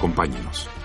Acompáñenos.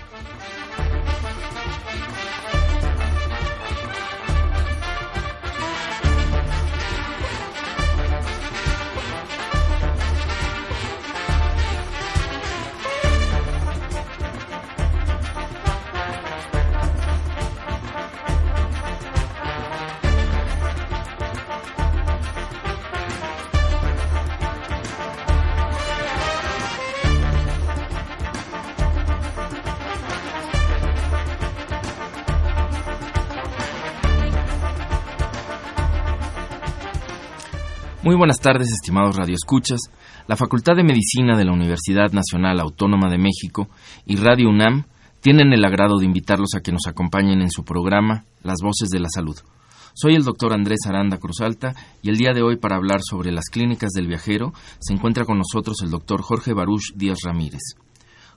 Muy buenas tardes, estimados radioescuchas. La Facultad de Medicina de la Universidad Nacional Autónoma de México y Radio UNAM tienen el agrado de invitarlos a que nos acompañen en su programa Las Voces de la Salud. Soy el doctor Andrés Aranda Cruzalta y el día de hoy para hablar sobre las clínicas del viajero se encuentra con nosotros el doctor Jorge Baruch Díaz Ramírez.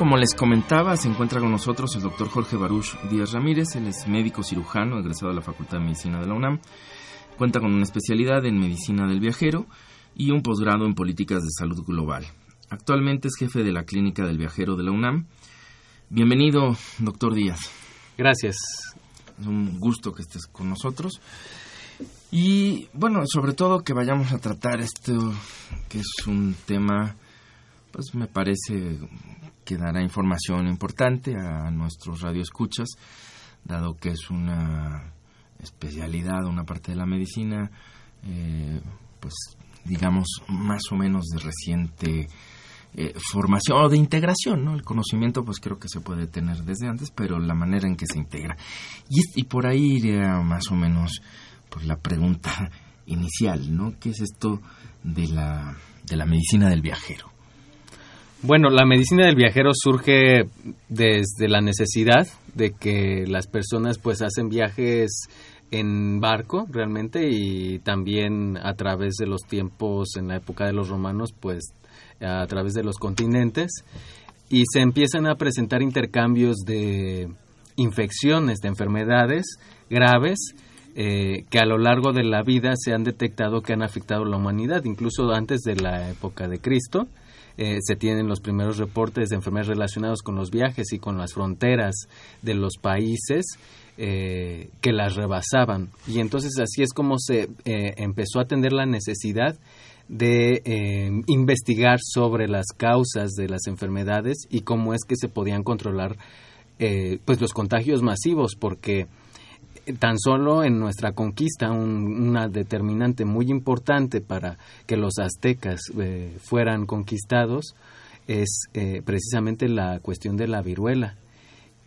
Como les comentaba, se encuentra con nosotros el doctor Jorge Baruch Díaz Ramírez. Él es médico cirujano, egresado de la Facultad de Medicina de la UNAM. Cuenta con una especialidad en medicina del viajero y un posgrado en políticas de salud global. Actualmente es jefe de la clínica del viajero de la UNAM. Bienvenido, doctor Díaz. Gracias. Es un gusto que estés con nosotros. Y bueno, sobre todo que vayamos a tratar esto, que es un tema, pues me parece que dará información importante a nuestros radioescuchas, dado que es una especialidad, una parte de la medicina, eh, pues digamos más o menos de reciente eh, formación o de integración, ¿no? El conocimiento, pues creo que se puede tener desde antes, pero la manera en que se integra. Y, y por ahí iría más o menos pues, la pregunta inicial, ¿no? ¿Qué es esto de la, de la medicina del viajero? Bueno, la medicina del viajero surge desde la necesidad de que las personas pues hacen viajes en barco realmente y también a través de los tiempos en la época de los romanos pues a través de los continentes y se empiezan a presentar intercambios de infecciones, de enfermedades graves eh, que a lo largo de la vida se han detectado que han afectado a la humanidad, incluso antes de la época de Cristo. Eh, se tienen los primeros reportes de enfermedades relacionados con los viajes y con las fronteras de los países eh, que las rebasaban. Y entonces así es como se eh, empezó a atender la necesidad de eh, investigar sobre las causas de las enfermedades y cómo es que se podían controlar eh, pues los contagios masivos, porque tan solo en nuestra conquista un- una determinante muy importante para que los aztecas eh, fueran conquistados es eh, precisamente la cuestión de la viruela.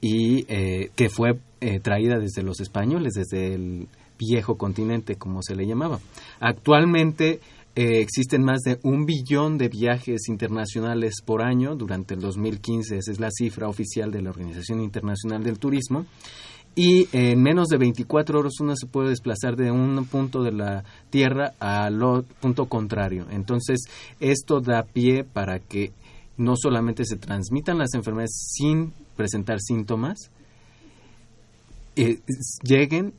Y eh, que fue eh, traída desde los españoles, desde el viejo continente, como se le llamaba. Actualmente eh, existen más de un billón de viajes internacionales por año. Durante el 2015, esa es la cifra oficial de la Organización Internacional del Turismo, y en menos de 24 horas uno se puede desplazar de un punto de la Tierra al punto contrario. Entonces, esto da pie para que no solamente se transmitan las enfermedades sin presentar síntomas, eh, lleguen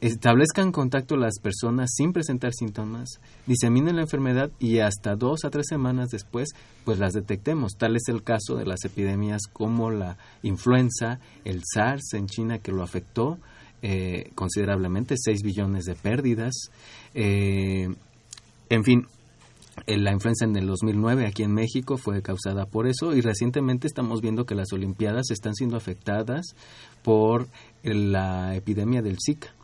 establezcan contacto las personas sin presentar síntomas, diseminen la enfermedad y hasta dos a tres semanas después, pues las detectemos. Tal es el caso de las epidemias como la influenza, el SARS en China que lo afectó eh, considerablemente, 6 billones de pérdidas. Eh, en fin, la influenza en el 2009 aquí en México fue causada por eso y recientemente estamos viendo que las Olimpiadas están siendo afectadas por la epidemia del Zika.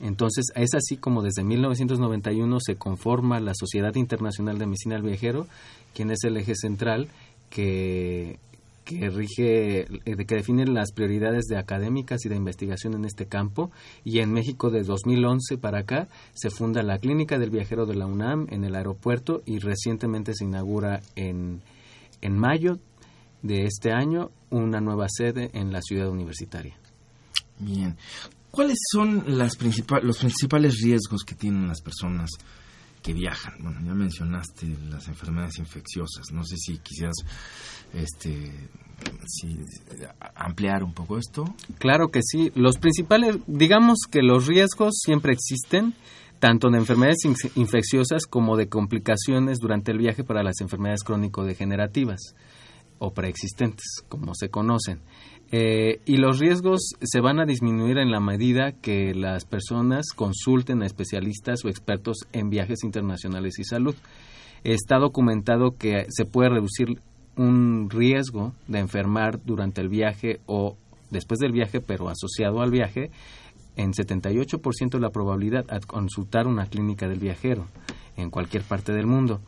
Entonces, es así como desde 1991 se conforma la Sociedad Internacional de Medicina al Viajero, quien es el eje central que, que rige, eh, que define las prioridades de académicas y de investigación en este campo. Y en México, de 2011 para acá, se funda la Clínica del Viajero de la UNAM en el aeropuerto y recientemente se inaugura en, en mayo de este año una nueva sede en la ciudad universitaria. Bien. ¿Cuáles son las los principales riesgos que tienen las personas que viajan? Bueno, ya mencionaste las enfermedades infecciosas. No sé si quisieras este, ampliar un poco esto. Claro que sí. Los principales, digamos que los riesgos siempre existen, tanto de enfermedades infecciosas como de complicaciones durante el viaje para las enfermedades crónico-degenerativas o preexistentes, como se conocen. Eh, y los riesgos se van a disminuir en la medida que las personas consulten a especialistas o expertos en viajes internacionales y salud. Está documentado que se puede reducir un riesgo de enfermar durante el viaje o después del viaje, pero asociado al viaje, en 78% la probabilidad de consultar una clínica del viajero en cualquier parte del mundo.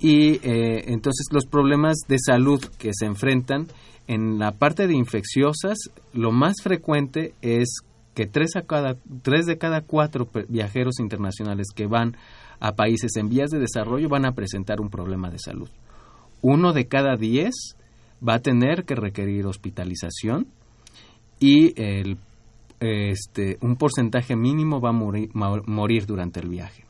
Y eh, entonces los problemas de salud que se enfrentan en la parte de infecciosas, lo más frecuente es que tres, a cada, tres de cada cuatro viajeros internacionales que van a países en vías de desarrollo van a presentar un problema de salud. Uno de cada diez va a tener que requerir hospitalización y este, un porcentaje mínimo va a morir durante el viaje.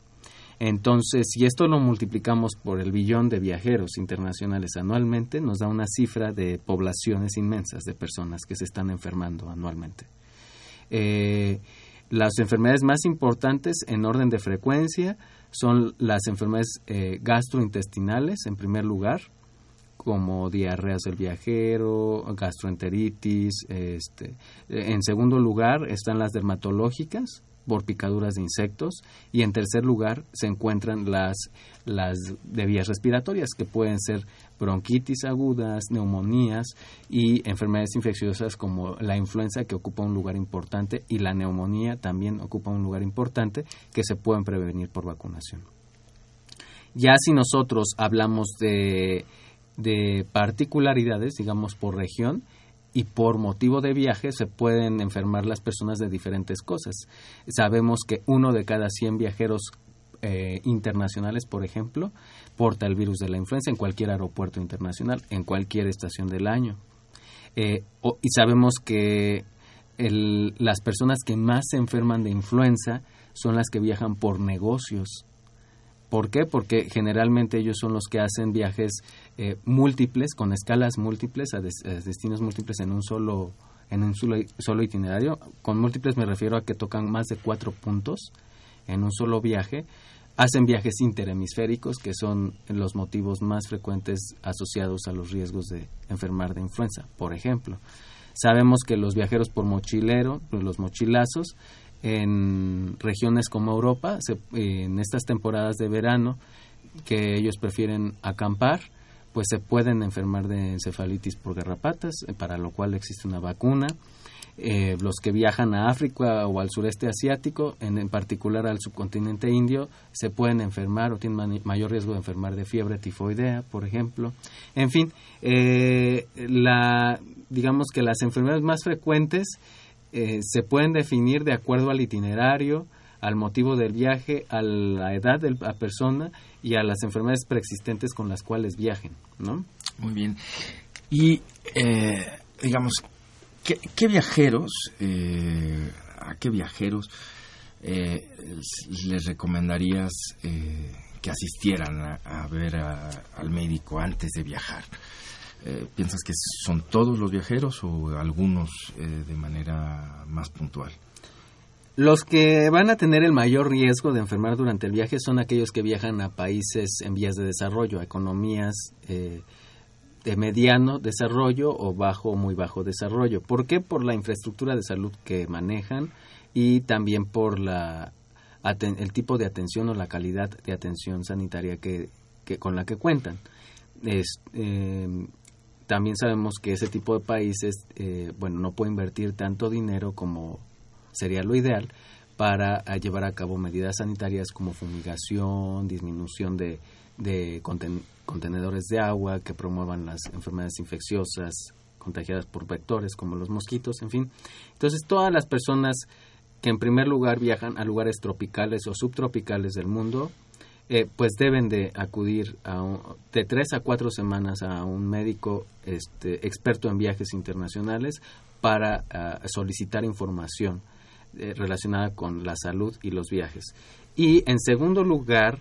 Entonces, si esto lo multiplicamos por el billón de viajeros internacionales anualmente, nos da una cifra de poblaciones inmensas de personas que se están enfermando anualmente. Eh, las enfermedades más importantes en orden de frecuencia son las enfermedades eh, gastrointestinales, en primer lugar, como diarreas del viajero, gastroenteritis. Este, en segundo lugar están las dermatológicas, por picaduras de insectos y en tercer lugar se encuentran las, las de vías respiratorias que pueden ser bronquitis agudas, neumonías y enfermedades infecciosas como la influenza que ocupa un lugar importante y la neumonía también ocupa un lugar importante que se pueden prevenir por vacunación. Ya si nosotros hablamos de, de particularidades, digamos por región, y por motivo de viaje se pueden enfermar las personas de diferentes cosas. Sabemos que uno de cada 100 viajeros eh, internacionales, por ejemplo, porta el virus de la influenza en cualquier aeropuerto internacional, en cualquier estación del año. Eh, y sabemos que las personas que más se enferman de influenza son las que viajan por negocios ¿Por qué? Porque generalmente ellos son los que hacen viajes eh, múltiples, con escalas múltiples, a, destinos múltiples en un solo en un solo, solo, itinerario. Con múltiples me refiero a que tocan más de cuatro puntos en un solo viaje. Hacen viajes interhemisféricos, que son los motivos más frecuentes asociados a los riesgos de enfermar de influenza, por ejemplo. Sabemos que los viajeros por mochilero, los mochilazos, en regiones como Europa, en estas temporadas de verano que ellos prefieren acampar, pues se pueden enfermar de encefalitis por garrapatas, eh, para lo cual existe una vacuna. Eh, los que viajan a África o al sureste asiático, en, particular al subcontinente indio, se pueden enfermar o tienen mayor riesgo de enfermar de fiebre tifoidea, por ejemplo. En fin, eh, la, digamos que las enfermedades más frecuentes eh, se pueden definir de acuerdo al itinerario, al motivo del viaje, a la edad de la persona y a las enfermedades preexistentes con las cuales viajen, ¿no? Muy bien. Y, eh, digamos, ¿qué, viajeros, eh, a qué viajeros les recomendarías que asistieran a, ver al médico antes de viajar? Eh, ¿Piensas que son todos los viajeros o algunos eh, de manera más puntual? Los que van a tener el mayor riesgo de enfermar durante el viaje son aquellos que viajan a países en vías de desarrollo, a economías eh, de mediano desarrollo o bajo o muy bajo desarrollo. ¿Por qué? Por la infraestructura de salud que manejan y también por la el tipo de atención o la calidad de atención sanitaria que, que con la que cuentan. Es, eh, también sabemos que ese tipo de países, eh, bueno, no puede invertir tanto dinero como sería lo ideal para eh, llevar a cabo medidas sanitarias como fumigación, disminución de, de contenedores de agua que promuevan las enfermedades infecciosas contagiadas por vectores como los mosquitos, en fin. Entonces, todas las personas que en primer lugar viajan a lugares tropicales o subtropicales del mundo, eh, pues deben de acudir a de tres a cuatro semanas a un médico este, experto en viajes internacionales para ah, solicitar información eh, relacionada con la salud y los viajes. Y en segundo lugar,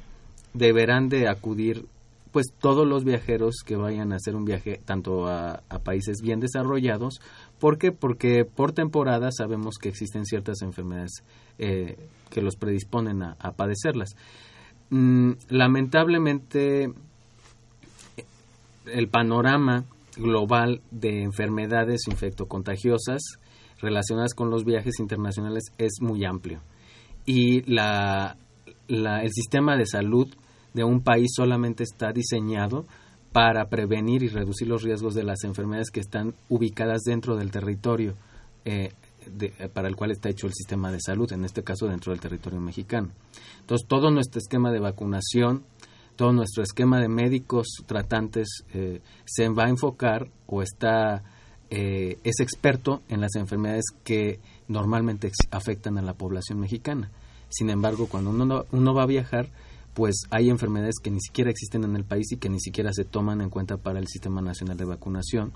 deberán de acudir pues todos los viajeros que vayan a hacer un viaje tanto a, países bien desarrollados. ¿Por qué? Porque por temporada sabemos que existen ciertas enfermedades eh, que los predisponen a, padecerlas. Mm, lamentablemente, el panorama global de enfermedades infectocontagiosas relacionadas con los viajes internacionales es muy amplio. Y la, el sistema de salud de un país solamente está diseñado para prevenir y reducir los riesgos de las enfermedades que están ubicadas dentro del territorio eh, para el cual está hecho el sistema de salud, en este caso dentro del territorio mexicano. Entonces, todo nuestro esquema de vacunación, todo nuestro esquema de médicos tratantes eh, se va a enfocar o está eh, es experto en las enfermedades que normalmente afectan a la población mexicana. Sin embargo, cuando uno, uno va a viajar, pues hay enfermedades que ni siquiera existen en el país y que ni siquiera se toman en cuenta para el Sistema Nacional de Vacunación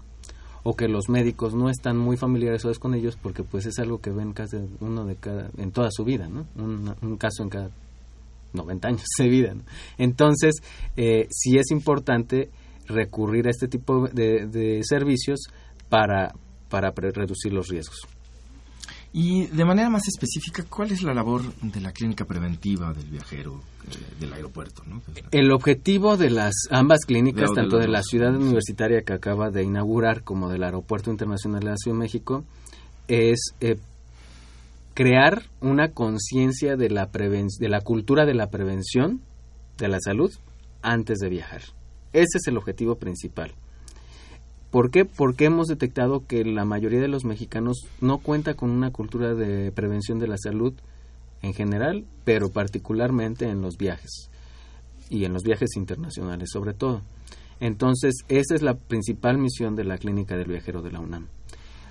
o que los médicos no están muy familiarizados con ellos porque pues es algo que ven casi uno de cada en toda su vida, ¿no? Un, caso en cada 90 años de vida. Entonces, eh, sí es importante recurrir a este tipo de, servicios para, para reducir los riesgos. Y de manera más específica, ¿cuál es la labor de la clínica preventiva del viajero eh, del aeropuerto? El objetivo de las ambas clínicas, tanto de, la ciudad universitaria que acaba de inaugurar como del Aeropuerto Internacional de la Ciudad de México, es eh, crear una conciencia de, la de la cultura de la prevención de la salud antes de viajar. Ese es el objetivo principal. ¿Por qué? Porque hemos detectado que la mayoría de los mexicanos no cuenta con una cultura de prevención de la salud en general, pero particularmente en los viajes y en los viajes internacionales sobre todo. Entonces, esa es la principal misión de la Clínica del Viajero de la UNAM.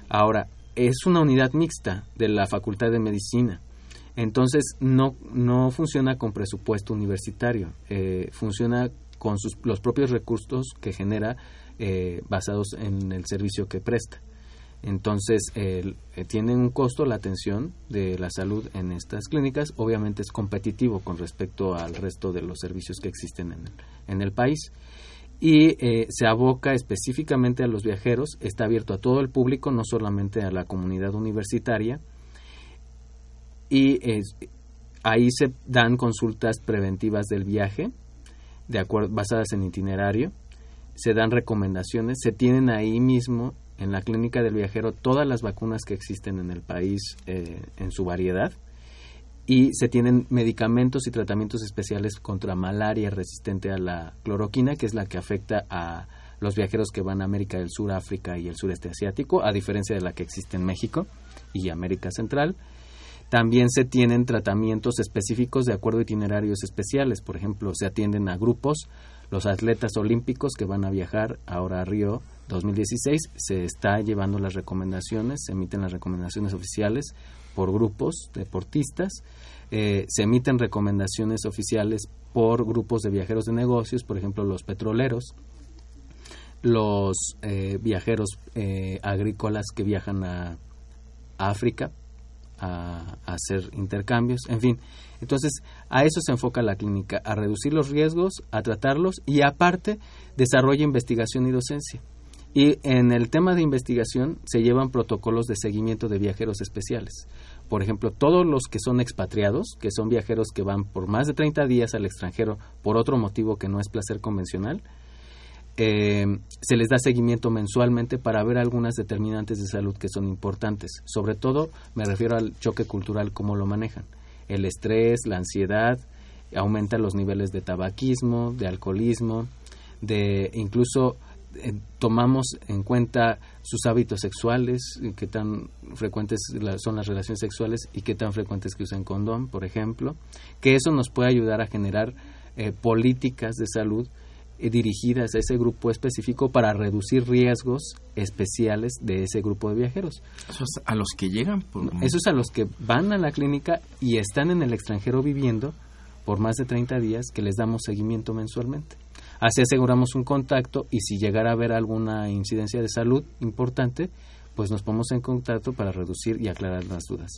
Ahora, es una unidad mixta de la Facultad de Medicina. Entonces, no, no funciona con presupuesto universitario, eh, funciona con sus, los propios recursos que genera eh, basados en el servicio que presta. Entonces, eh, tiene un costo la atención de la salud en estas clínicas. Obviamente es competitivo con respecto al resto de los servicios que existen en el, en el país. Y eh, se aboca específicamente a los viajeros. Está abierto a todo el público, no solamente a la comunidad universitaria. Y ahí se dan consultas preventivas del viaje, de acuerdo, basadas en itinerario se dan recomendaciones, se tienen ahí mismo en la clínica del viajero todas las vacunas que existen en el país eh, en su variedad y se tienen medicamentos y tratamientos especiales contra malaria resistente a la cloroquina, que es la que afecta a los viajeros que van a América del Sur, África y el sureste asiático, a diferencia de la que existe en México y América Central. También se tienen tratamientos específicos de acuerdo a itinerarios especiales. Por ejemplo, se atienden a grupos los atletas olímpicos que van a viajar ahora a Río 2016 se está llevando las recomendaciones, se emiten las recomendaciones oficiales por grupos deportistas, eh, se emiten recomendaciones oficiales por grupos de viajeros de negocios, por ejemplo los petroleros, los eh, viajeros eh, agrícolas que viajan a África a, hacer intercambios, en fin. Entonces, a eso se enfoca la clínica, a reducir los riesgos, a tratarlos y aparte desarrolla investigación y docencia. Y en el tema de investigación se llevan protocolos de seguimiento de viajeros especiales. por ejemplo, todos los que son expatriados, que son viajeros que van por más de 30 días al extranjero por otro motivo que no es placer convencional, eh, se les da seguimiento mensualmente para ver algunas determinantes de salud que son importantes. Sobre todo me refiero al choque cultural, cómo lo manejan. El estrés, la ansiedad, aumenta los niveles de tabaquismo, de alcoholismo, de incluso eh, tomamos en cuenta sus hábitos sexuales, qué tan frecuentes son las relaciones sexuales y qué tan frecuentes que usan condón, por ejemplo, que eso nos puede ayudar a generar eh, políticas de salud eh, dirigidas a ese grupo específico para reducir riesgos especiales de ese grupo de viajeros. ¿Eso es a los que llegan? Eso es a los que van a la clínica y están en el extranjero viviendo por más de 30 días que les damos seguimiento mensualmente. Así aseguramos un contacto y si llegara a haber alguna incidencia de salud importante, pues nos ponemos en contacto para reducir y aclarar las dudas.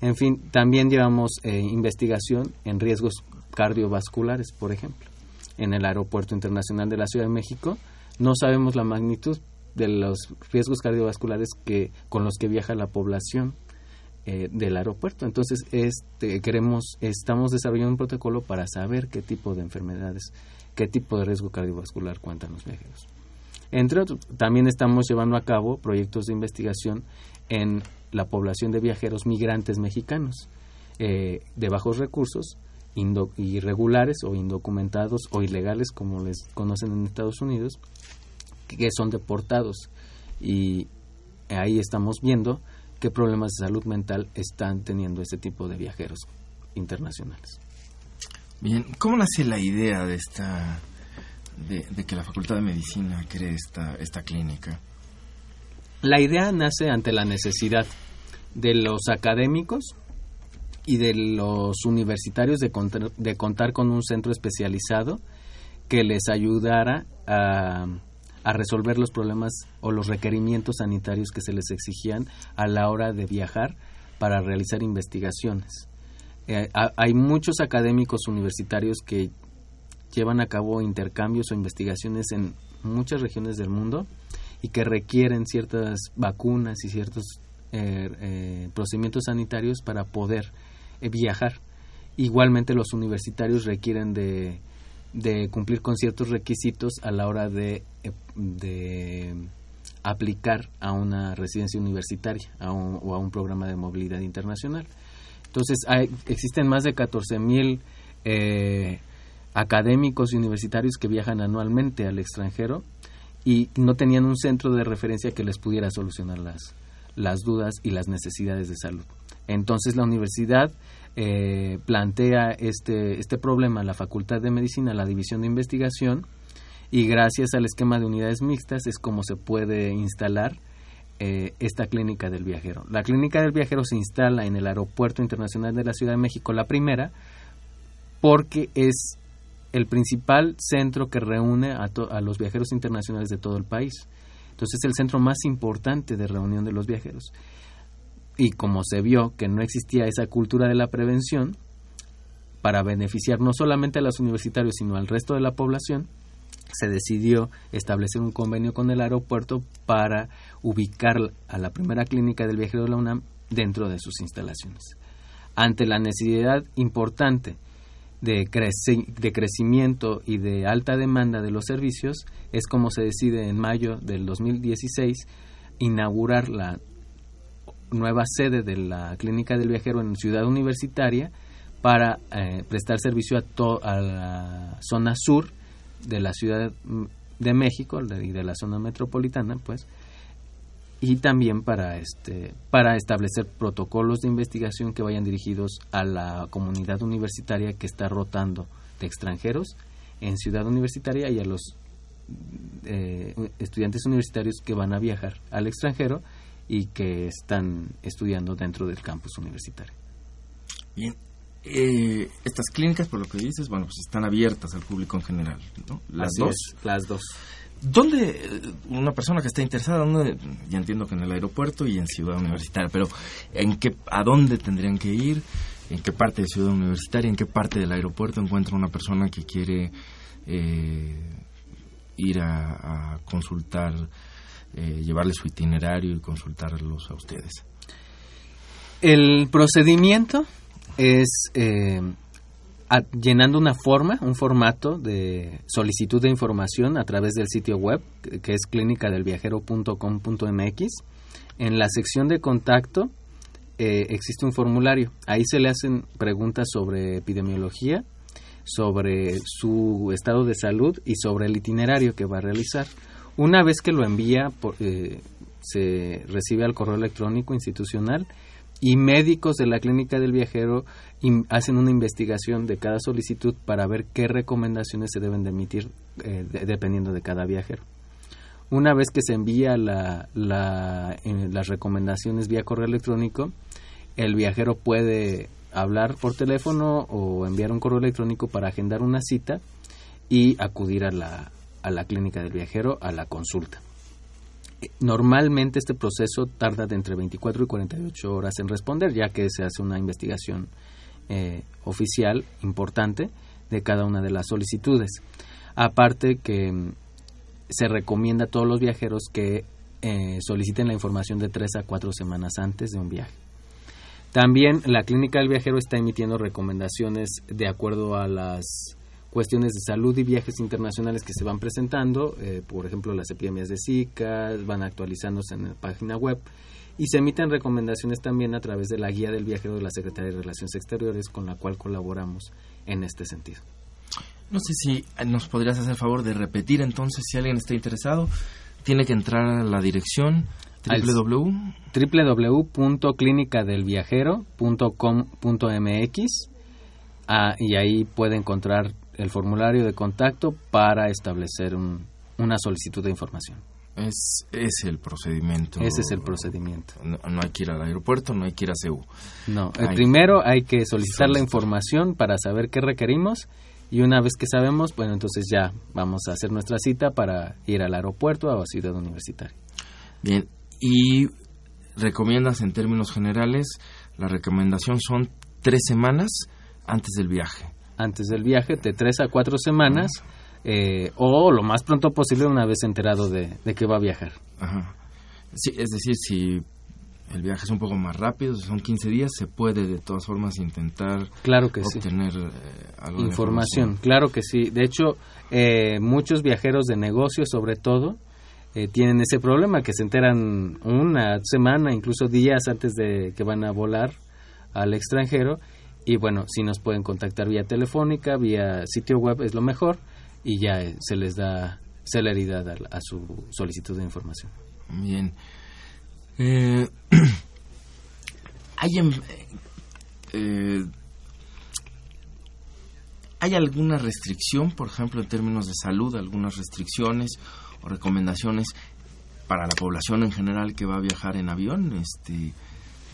En fin, también llevamos eh, investigación en riesgos cardiovasculares, por ejemplo en el Aeropuerto Internacional de la Ciudad de México. No sabemos la magnitud de los riesgos cardiovasculares que con los que viaja la población eh, del aeropuerto. Entonces, este, queremos, estamos desarrollando un protocolo para saber qué tipo de enfermedades, qué tipo de riesgo cardiovascular cuentan los viajeros. Entre otros, también estamos llevando a cabo proyectos de investigación en la población de viajeros migrantes mexicanos eh, de bajos recursos irregulares o indocumentados o ilegales, como les conocen en Estados Unidos, que son deportados. Y ahí estamos viendo qué problemas de salud mental están teniendo ese tipo de viajeros internacionales. Bien, ¿cómo nace la idea de esta de, de, que la Facultad de Medicina cree esta, esta clínica? La idea nace ante la necesidad de los académicos y de los universitarios de contar, de contar con un centro especializado que les ayudara a, resolver los problemas o los requerimientos sanitarios que se les exigían a la hora de viajar para realizar investigaciones. Eh, hay muchos académicos universitarios que llevan a cabo intercambios o investigaciones en muchas regiones del mundo y que requieren ciertas vacunas y ciertos eh, eh, procedimientos sanitarios para poder viajar. Igualmente los universitarios requieren de, de, cumplir con ciertos requisitos a la hora de, eh, de aplicar a una residencia universitaria o a un programa de movilidad internacional. Entonces, hay, existen más de 14 mil eh, académicos y universitarios que viajan anualmente al extranjero y no tenían un centro de referencia que les pudiera solucionar las, las dudas y las necesidades de salud. Entonces la universidad eh, plantea este, este problema la Facultad de Medicina, la División de Investigación, y gracias al esquema de unidades mixtas es como se puede instalar eh, esta clínica del viajero. La clínica del viajero se instala en el Aeropuerto Internacional de la Ciudad de México, la primera, porque es el principal centro que reúne a, a los viajeros internacionales de todo el país. Entonces es el centro más importante de reunión de los viajeros y como se vio que no existía esa cultura de la prevención, para beneficiar no solamente a los universitarios, sino al resto de la población, se decidió establecer un convenio con el aeropuerto para ubicar a la primera clínica del viajero de la UNAM dentro de sus instalaciones. Ante la necesidad importante de, de crecimiento y de alta demanda de los servicios, es como se decide en mayo del 2016 inaugurar la nueva sede de la Clínica del Viajero en Ciudad Universitaria para eh, prestar servicio a, a la zona sur de la Ciudad de México y de la zona metropolitana, pues, y también para este para establecer protocolos de investigación que vayan dirigidos a la comunidad universitaria que está rotando de extranjeros en Ciudad Universitaria y a los eh, estudiantes universitarios que van a viajar al extranjero y que están estudiando dentro del campus universitario. Bien, eh, estas clínicas, por lo que dices, bueno, pues están abiertas al público en general, ¿no? Las dos. las dos. ¿Dónde eh, una persona que está interesada, dónde, ya entiendo que en el aeropuerto y en Ciudad Universitaria, pero ¿en qué, a dónde tendrían que ir? ¿En qué parte de Ciudad Universitaria, en qué parte del aeropuerto encuentra una persona que quiere eh, ir a, a consultar eh, llevarles su itinerario y consultarlos a ustedes? El procedimiento es eh, llenando una forma, un formato de solicitud de información a través del sitio web, que, que es clínicadelviajero.com.mx. En la sección de contacto eh, existe un formulario. Ahí se le hacen preguntas sobre epidemiología, sobre su estado de salud y sobre el itinerario que va a realizar. Una vez que lo envía, por- eh, se recibe al correo electrónico institucional y médicos de la clínica del viajero hacen una investigación de cada solicitud para ver qué recomendaciones se deben de emitir eh, de- dependiendo de cada viajero. Una vez que se envía la- eh, las recomendaciones vía correo electrónico, el viajero puede hablar por teléfono o enviar un correo electrónico para agendar una cita y acudir a la, a la clínica del viajero a la consulta. Eh, Normalmente este proceso tarda de entre 24 y 48 horas en responder, ya que se hace una investigación eh, oficial importante de cada una de las solicitudes. Aparte que mm, se recomienda a todos los viajeros que eh, soliciten la información de tres a cuatro semanas antes de un viaje. También la clínica del viajero está emitiendo recomendaciones de acuerdo a las cuestiones de salud y viajes internacionales que se van presentando, eh, por ejemplo las epidemias de Zika, van actualizándose en la página web y se emiten recomendaciones también a través de la guía del viajero de la Secretaría de Relaciones Exteriores con la cual colaboramos en este sentido. No sé si nos podrías hacer favor de repetir entonces si alguien está interesado. Tiene que entrar a la dirección www. www.clinicadelviajero.com.mx ah, y ahí puede encontrar el formulario de contacto para establecer un- una solicitud de información. Es, es el procedimiento. Ese es el procedimiento. No, no hay que ir al aeropuerto, no hay que ir a CEU. No, Hay- primero hay que solicitar la información para saber qué requerimos y una vez que sabemos, bueno, entonces ya vamos a hacer nuestra cita para ir al aeropuerto o a Ciudad Universitaria. Bien, y recomiendas en términos generales, la recomendación son tres semanas antes del viaje. Antes del viaje, de tres a cuatro semanas, eh, o lo más pronto posible una vez enterado de, de que va a viajar. Ajá. Sí, es decir, si el viaje es un poco más rápido, si son 15 días, se puede de todas formas intentar Claro que sí. obtener eh, algo de Información, claro que sí. De hecho, eh, muchos viajeros de negocios, sobre todo, eh, tienen ese problema que se enteran una semana, incluso días antes de que van a volar al extranjero. Y bueno, si nos pueden contactar vía telefónica, vía sitio web es lo mejor y ya eh, se les da celeridad a, a su solicitud de información. Bien. Eh, ¿hay, en- eh, ¿Hay alguna restricción, por ejemplo, en términos de salud, algunas restricciones o recomendaciones para la población en general que va a viajar en avión? Este,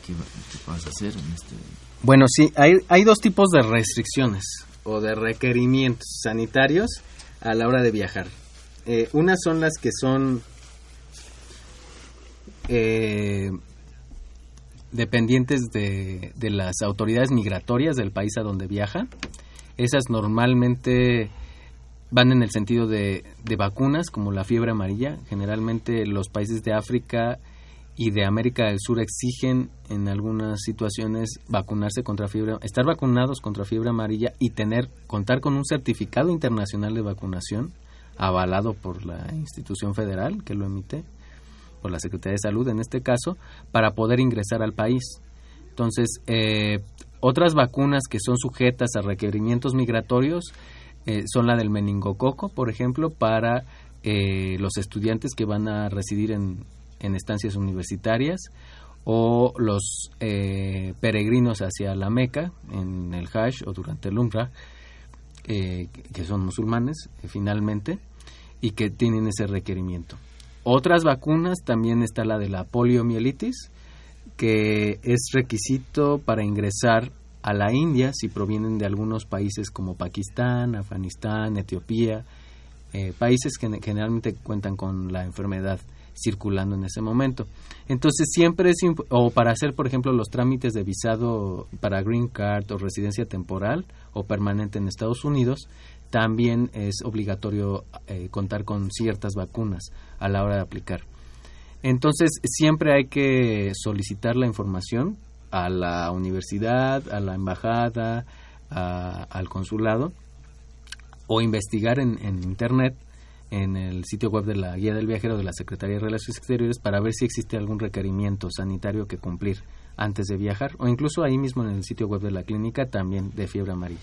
¿Qué, qué vas a hacer en este...? Bueno, sí, hay, hay dos tipos de restricciones o de requerimientos sanitarios a la hora de viajar. Eh, unas son las que son eh, dependientes de, de las autoridades migratorias del país a donde viaja. Esas normalmente van en el sentido de, de vacunas, como la fiebre amarilla. Generalmente los países de África y de América del Sur exigen en algunas situaciones vacunarse contra fiebre, estar vacunados contra fiebre amarilla y tener contar con un certificado internacional de vacunación avalado por la institución federal que lo emite, por la Secretaría de Salud en este caso, para poder ingresar al país. Entonces, eh, otras vacunas que son sujetas a requerimientos migratorios eh, son la del meningococo, por ejemplo, para eh, los estudiantes que van a residir en, en estancias universitarias o los eh, peregrinos hacia la Meca en el Hajj o durante el Umrah, eh, que son musulmanes eh, finalmente y que tienen ese requerimiento. Otras vacunas también está la de la poliomielitis, que es requisito para ingresar a la India si provienen de algunos países como Pakistán, Afganistán, Etiopía, eh, países que generalmente cuentan con la enfermedad circulando en ese momento. Entonces siempre es, o para hacer, por ejemplo, los trámites de visado para Green Card o residencia temporal o permanente en Estados Unidos, también es obligatorio eh, contar con ciertas vacunas a la hora de aplicar. Entonces siempre hay que solicitar la información a la universidad, a la embajada, a- al consulado, o investigar en, en Internet, en el sitio web de la Guía del Viajero de la Secretaría de Relaciones Exteriores, para ver si existe algún requerimiento sanitario que cumplir antes de viajar, o incluso ahí mismo en el sitio web de la clínica también de fiebre amarilla.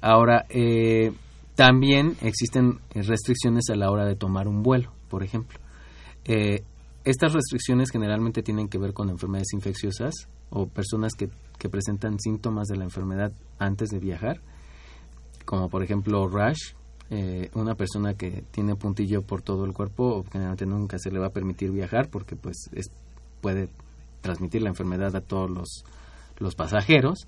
Ahora, eh, también existen restricciones a la hora de tomar un vuelo, por ejemplo. Eh, estas restricciones generalmente tienen que ver con enfermedades infecciosas o personas que, que presentan síntomas de la enfermedad antes de viajar, como por ejemplo rash, eh, una persona que tiene puntillo por todo el cuerpo, generalmente nunca se le va a permitir viajar porque pues es, puede transmitir la enfermedad a todos los, los pasajeros,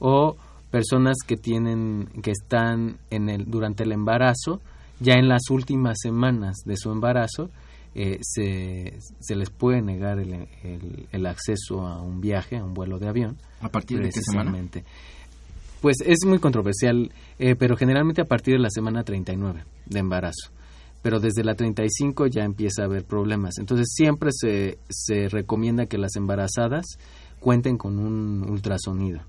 o personas que tienen, que están en el, durante el embarazo, ya en las últimas semanas de su embarazo, eh, se, se les puede negar el, el- el acceso a un viaje, a un vuelo de avión. ¿A partir de qué semana? Pues es muy controversial, eh, pero generalmente a partir de la semana 39 de embarazo. Pero desde la 35 ya empieza a haber problemas. Entonces siempre se, se recomienda que las embarazadas cuenten con un ultrasonido.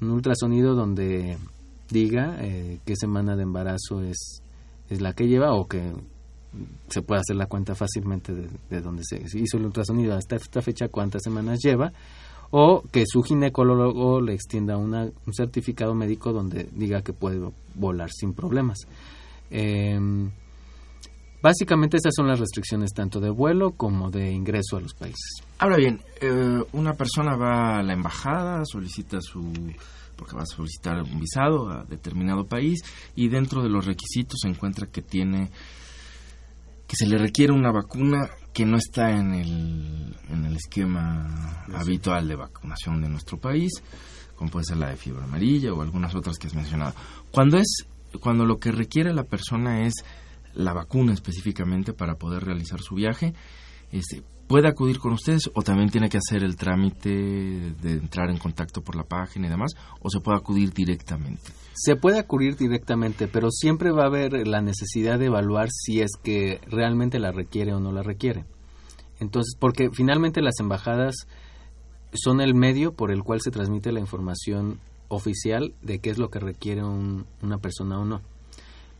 Un ultrasonido donde diga eh, qué semana de embarazo es, es la que lleva o que se puede hacer la cuenta fácilmente de, de donde se, se hizo el ultrasonido hasta esta fecha, cuántas semanas lleva, o que su ginecólogo le extienda una- un certificado médico donde diga que puede volar sin problemas. Em, básicamente estas son las restricciones tanto de vuelo como de ingreso a los países. Ahora bien, eh, una persona va a la embajada, solicita su porque va a solicitar un visado a determinado país y dentro de los requisitos se encuentra que tiene que se le requiere una vacuna que no está en el, en el esquema habitual de vacunación de nuestro país, como puede ser la de fiebre amarilla o algunas otras que has mencionado. Cuando es cuando lo que requiere la persona es la vacuna específicamente para poder realizar su viaje, este, puede acudir con ustedes o también tiene que hacer el trámite de entrar en contacto por la página y demás, o se puede acudir directamente. Se puede acudir directamente, pero siempre va a haber la necesidad de evaluar si es que realmente la requiere o no la requiere. Entonces, porque finalmente las embajadas son el medio por el cual se transmite la información oficial de qué es lo que requiere un- una persona o no.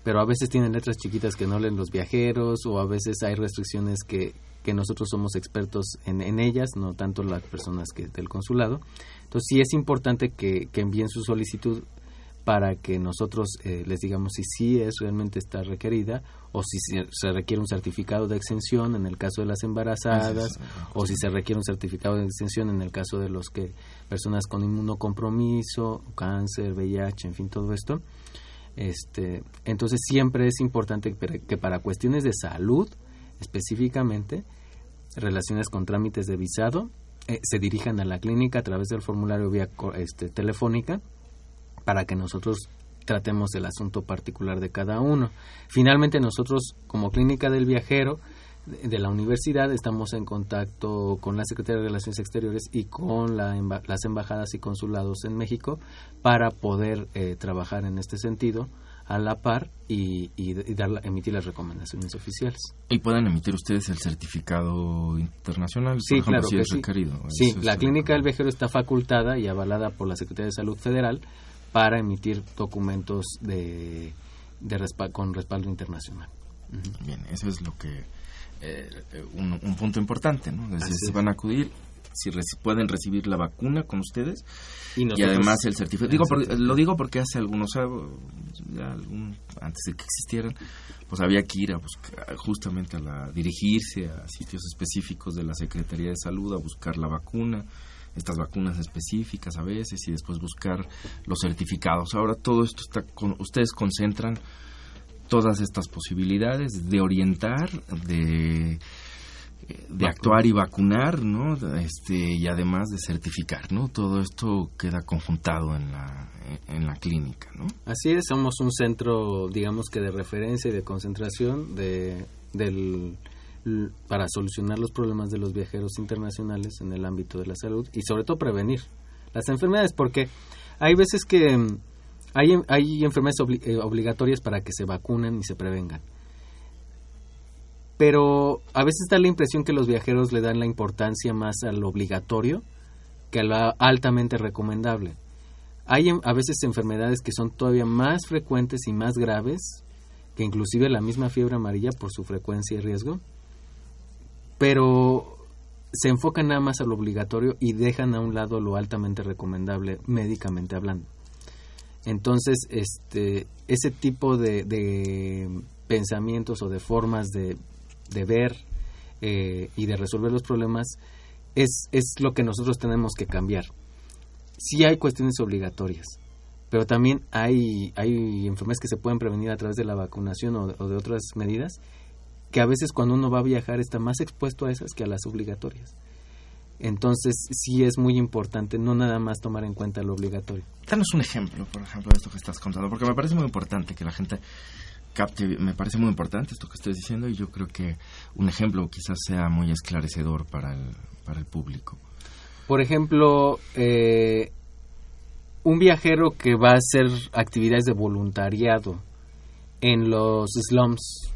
Pero a veces tienen letras chiquitas que no leen los viajeros o a veces hay restricciones que, que nosotros somos expertos en, en ellas, no tanto las personas que del consulado. Entonces sí es importante que, que envíen su solicitud para que nosotros eh, les digamos si sí es realmente está requerida o si se, se requiere un certificado de exención en el caso de las embarazadas o si se requiere un certificado de exención en el caso de los que personas con inmunocompromiso, cáncer, VIH, en fin, todo esto. Este, entonces siempre es importante que, para cuestiones de salud específicamente relaciones con trámites de visado eh, se dirijan a la clínica a través del formulario vía este, telefónica para que nosotros tratemos el asunto particular de cada uno. Finalmente nosotros como clínica del viajero de la universidad estamos en contacto con la Secretaría de Relaciones Exteriores y con la las embajadas y consulados en México para poder eh, trabajar en este sentido a la par y, y- y dar la- emitir las recomendaciones oficiales. Y pueden emitir ustedes el certificado internacional, Sí, por ejemplo, claro si es sí. requerido. Sí, es la clínica del viajero está facultada y avalada por la Secretaría de Salud Federal para emitir documentos de, de respa- con respaldo internacional. Bien, eso es lo que eh, un, un punto importante, ¿no? Van a acudir, si reci- pueden recibir la vacuna con ustedes Y, y además el certificado. Digo, porque- lo digo porque hace algunos años, algún- antes de que existieran, pues había que ir a buscar, justamente a la, dirigirse a sitios específicos de la Secretaría de Salud a buscar la vacuna, estas vacunas específicas a veces y después buscar los certificados. Ahora todo esto está con, ustedes concentran todas estas posibilidades de orientar, de de actuar y vacunar, ¿no? Este y además de certificar, ¿no? Todo esto queda conjuntado en la en la clínica, ¿no? Así es, somos un centro, digamos que de referencia y de concentración de, del, para solucionar los problemas de los viajeros internacionales en el ámbito de la salud y sobre todo prevenir las enfermedades, porque hay veces que mm, hay, hay enfermedades eh, obligatorias para que se vacunen y se prevengan. Pero a veces da la impresión que los viajeros le dan la importancia más al obligatorio que a la altamente recomendable. Hay a veces enfermedades que son todavía más frecuentes y más graves que inclusive la misma fiebre amarilla por su frecuencia y riesgo, pero se enfocan nada más a lo obligatorio y dejan a un lado lo altamente recomendable médicamente hablando. Entonces, este, ese tipo de, pensamientos o de formas de, ver eh, y de resolver los problemas es, es lo que nosotros tenemos que cambiar. Sí hay cuestiones obligatorias, pero también hay, hay enfermedades que se pueden prevenir a través de la vacunación o de otras medidas que a veces cuando uno va a viajar está más expuesto a esas que a las obligatorias. Entonces sí es muy importante no nada más tomar en cuenta lo obligatorio. Danos un ejemplo, por ejemplo, de esto que estás contando, porque me parece muy importante que la gente capte, me parece muy importante esto que estoy diciendo y yo creo que un ejemplo quizás sea muy esclarecedor para el, para el público. Por ejemplo, eh, un viajero que va a hacer actividades de voluntariado en los slums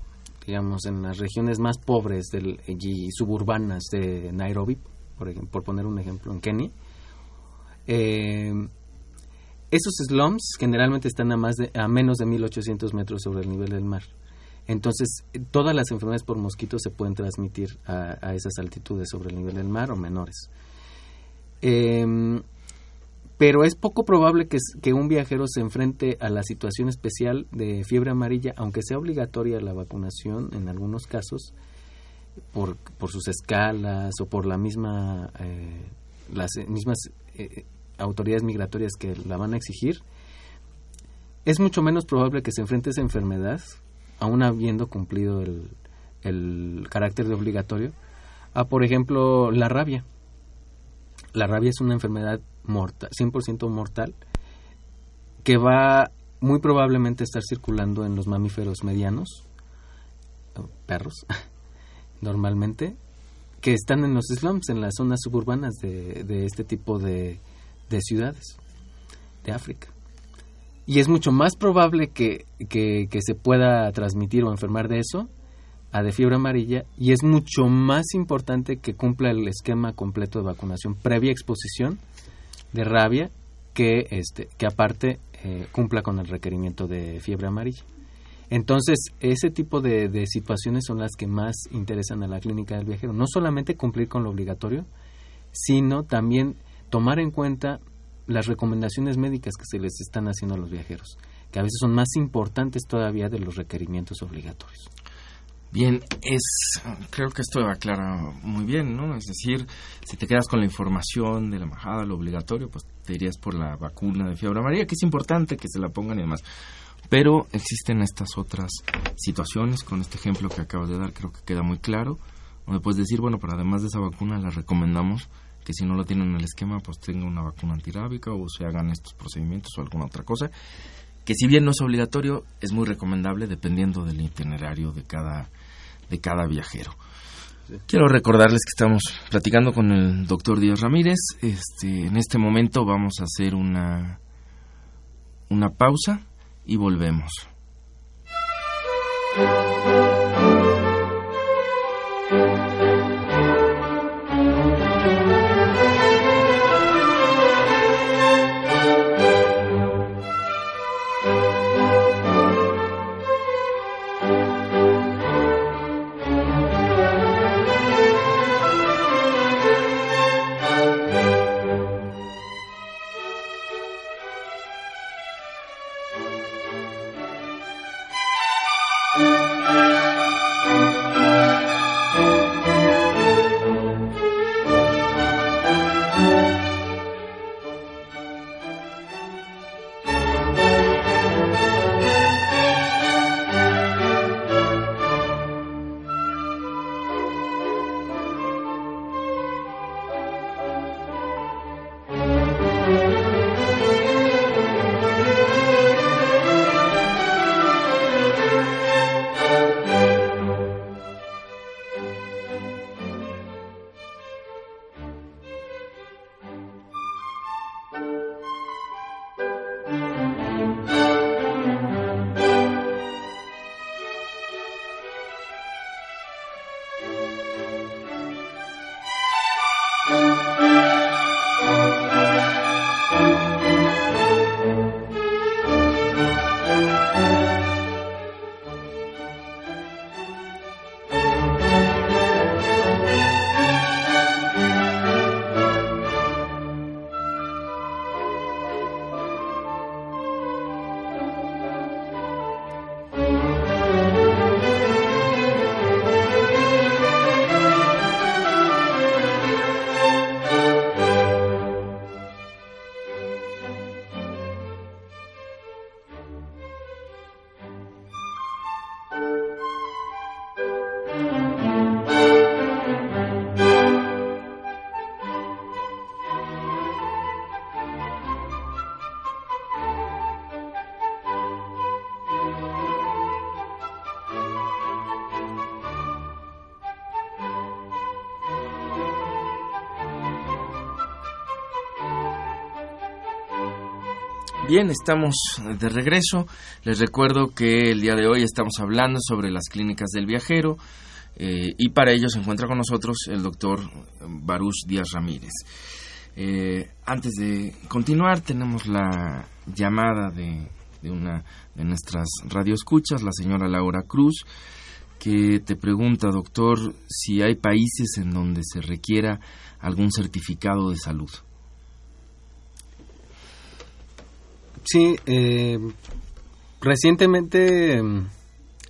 digamos, en las regiones más pobres del, y suburbanas de Nairobi, por, por poner un ejemplo, en Kenia. Eh, esos slums generalmente están a, más de, a menos de 1800 metros sobre el nivel del mar. Entonces, todas las enfermedades por mosquitos se pueden transmitir a, esas altitudes sobre el nivel del mar o menores. Eh, pero es poco probable que, un viajero se enfrente a la situación especial de fiebre amarilla, aunque sea obligatoria la vacunación en algunos casos, por, por sus escalas o por la misma, eh, las mismas eh, autoridades migratorias que la van a exigir, es mucho menos probable que se enfrente a esa enfermedad, aún habiendo cumplido el, el carácter de obligatorio, a, por ejemplo, la rabia. La rabia es una enfermedad mortal, 100% mortal, que va muy probablemente a estar circulando en los mamíferos medianos, perros, normalmente, que están en los slums, en las zonas suburbanas de, de este tipo de, de, ciudades de África. Y es mucho más probable que, que, que se pueda transmitir o enfermar de eso a de fiebre amarilla y es mucho más importante que cumpla el esquema completo de vacunación previa exposición de rabia que, este, que aparte eh, cumpla con el requerimiento de fiebre amarilla. Entonces, ese tipo de, de, situaciones son las que más interesan a la clínica del viajero. No solamente cumplir con lo obligatorio, sino también tomar en cuenta las recomendaciones médicas que se les están haciendo a los viajeros, que a veces son más importantes todavía de los requerimientos obligatorios. Bien, es creo que esto aclara muy bien, ¿no? Es decir, si te quedas con la información de la embajada, lo obligatorio, pues te irías por la vacuna de fiebre amarilla, que es importante que se la pongan y demás. Pero existen estas otras situaciones, con este ejemplo que acabas de dar, creo que queda muy claro, donde puedes decir, bueno, pero además de esa vacuna, la recomendamos que si no lo tienen en el esquema, pues tenga una vacuna antirrábica o se hagan estos procedimientos o alguna otra cosa que si bien no es obligatorio, es muy recomendable dependiendo del itinerario de cada, de cada viajero. Quiero recordarles que estamos platicando con el doctor Díaz Ramírez. Este, en este momento vamos a hacer una, una pausa y volvemos. Bien, estamos de regreso. Les recuerdo que el día de hoy estamos hablando sobre las clínicas del viajero eh, y para ello se encuentra con nosotros el doctor Baruch Díaz Ramírez. Eh, antes de continuar, tenemos la llamada de una de nuestras radioescuchas, la señora Laura Cruz, que te pregunta, doctor, si hay países en donde se requiera algún certificado de salud. Sí, eh, recientemente mm,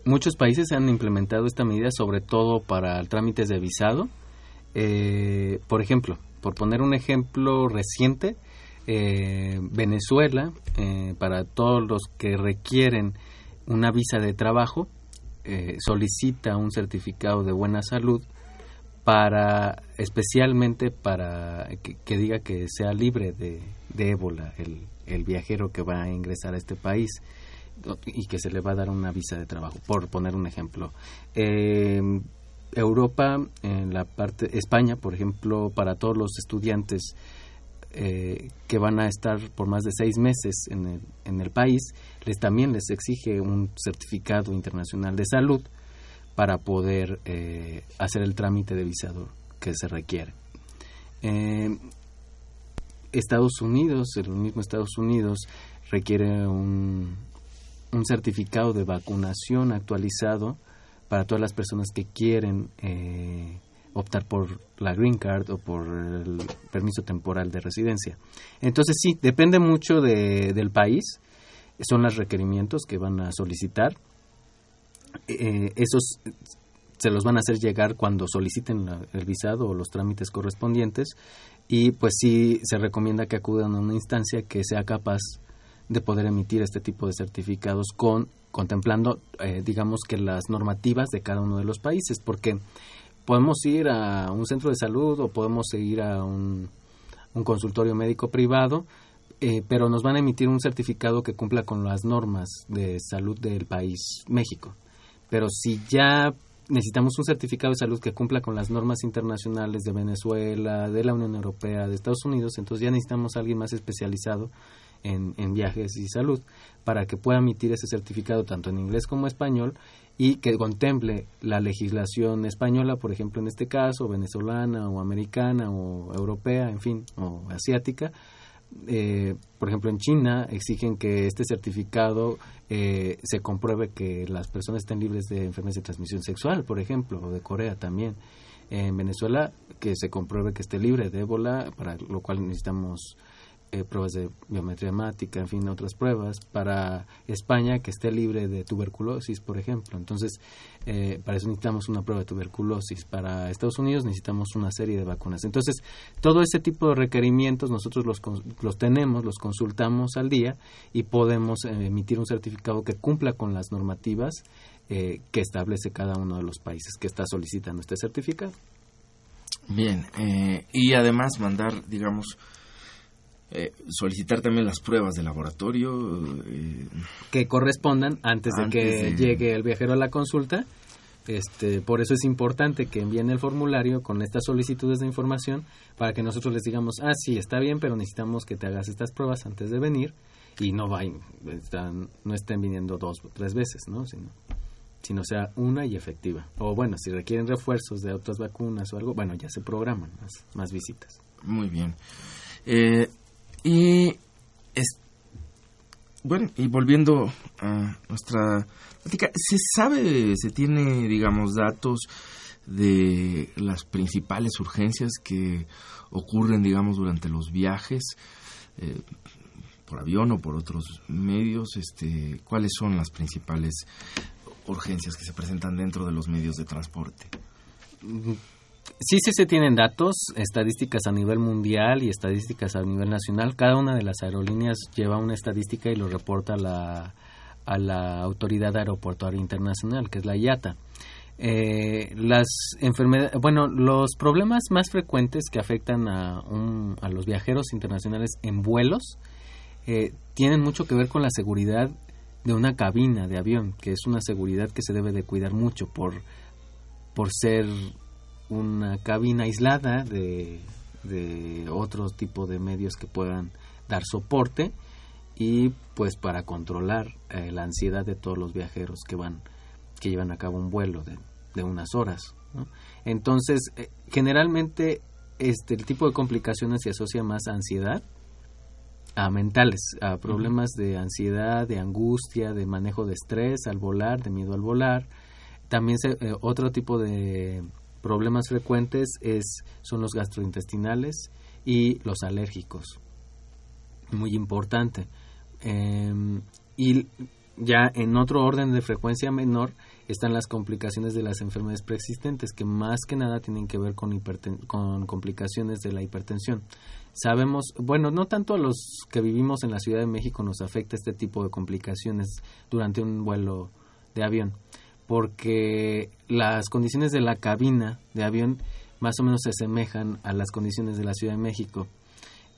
muchos países han implementado esta medida, sobre todo para trámites de visado. Eh, por ejemplo, por poner un ejemplo reciente, eh, Venezuela, para todos los que requieren una visa de trabajo, solicita un certificado de buena salud para especialmente para que, diga que sea libre de, de ébola el, el viajero que va a ingresar a este país y que se le va a dar una visa de trabajo, por poner un ejemplo. Eh, Europa, en la parte, España, por ejemplo, para todos los estudiantes eh, que van a estar por más de seis meses en el, en el país, les también les exige un certificado internacional de salud para poder eh, hacer el trámite de visado que se requiere. Estados Unidos, el mismo Estados Unidos, requiere un, un certificado de vacunación actualizado para todas las personas que quieren eh, optar por la green card o por el permiso temporal de residencia. Entonces sí, depende mucho de, del país, son los requerimientos que van a solicitar. Eh, esos se los van a hacer llegar cuando soliciten el visado o los trámites correspondientes y pues sí se recomienda que acudan a una instancia que sea capaz de poder emitir este tipo de certificados con contemplando eh, digamos que las normativas de cada uno de los países porque podemos ir a un centro de salud o podemos ir a un, consultorio médico privado eh, pero nos van a emitir un certificado que cumpla con las normas de salud del país México. Pero si ya necesitamos un certificado de salud que cumpla con las normas internacionales de Venezuela, de la Unión Europea, de Estados Unidos, entonces ya necesitamos a alguien más especializado en, viajes y salud para que pueda emitir ese certificado tanto en inglés como español y que contemple la legislación española, por ejemplo, en este caso, venezolana o americana o europea, en fin, o asiática, eh, por ejemplo, en China exigen que este certificado eh, se compruebe que las personas estén libres de enfermedades de transmisión sexual, por ejemplo, o de Corea también. En Venezuela, que se compruebe que esté libre de ébola, para lo cual necesitamos eh, pruebas de biometría hemática, en fin, otras pruebas. Para España, que esté libre de tuberculosis, por ejemplo. Entonces, eh, para eso necesitamos una prueba de tuberculosis. Para Estados Unidos necesitamos una serie de vacunas. Entonces, todo ese tipo de requerimientos nosotros los, los tenemos, los consultamos al día y podemos eh, emitir un certificado que cumpla con las normativas que establece cada uno de los países que está solicitando este certificado. Bien, y además mandar, digamos, eh, solicitar también las pruebas de laboratorio. Eh, que correspondan antes, de que llegue el viajero a la consulta. Este, por eso es importante que envíen el formulario con estas solicitudes de información para que nosotros les digamos, ah, sí, está bien, pero necesitamos que te hagas estas pruebas antes de venir y no vayan, están, no estén viniendo dos o tres veces, ¿no? Sino, sino sea una y efectiva. O bueno, si requieren refuerzos de otras vacunas o algo, bueno, ya se programan más, más visitas. Muy bien. Eh, y es, bueno, y volviendo a nuestra plática, ¿se sabe, se tiene, digamos, datos de las principales urgencias que ocurren, digamos, durante los viajes eh, por avión o por otros medios? Este, ¿Cuáles son las principales urgencias que se presentan dentro de los medios de transporte? Sí, sí se tienen datos, estadísticas a nivel mundial y estadísticas a nivel nacional. Cada una de las aerolíneas lleva una estadística y lo reporta a la, a la Autoridad Aeroportuaria Internacional, que es la IATA. Eh, las enfermedades, bueno, los problemas más frecuentes que afectan a, a los viajeros internacionales en vuelos eh, tienen mucho que ver con la seguridad de una cabina de avión, que es una seguridad que se debe de cuidar mucho por, por ser una cabina aislada de, de otro tipo de medios que puedan dar soporte y pues para controlar eh, la ansiedad de todos los viajeros que van que llevan a cabo un vuelo de, de unas horas entonces eh, generalmente este el tipo de complicaciones se asocia más a ansiedad a mentales a problemas de ansiedad de angustia de manejo de estrés al volar de miedo al volar. También se, eh, otro tipo de problemas frecuentes es son los gastrointestinales y los alérgicos. Muy importante. Em, y ya en otro orden de frecuencia menor están las complicaciones de las enfermedades preexistentes, que más que nada tienen que ver con, con complicaciones de la hipertensión. Sabemos, bueno, no tanto a los que vivimos en la Ciudad de México nos afecta este tipo de complicaciones durante un vuelo de avión, porque las condiciones de la cabina de avión más o menos se asemejan a las condiciones de la Ciudad de México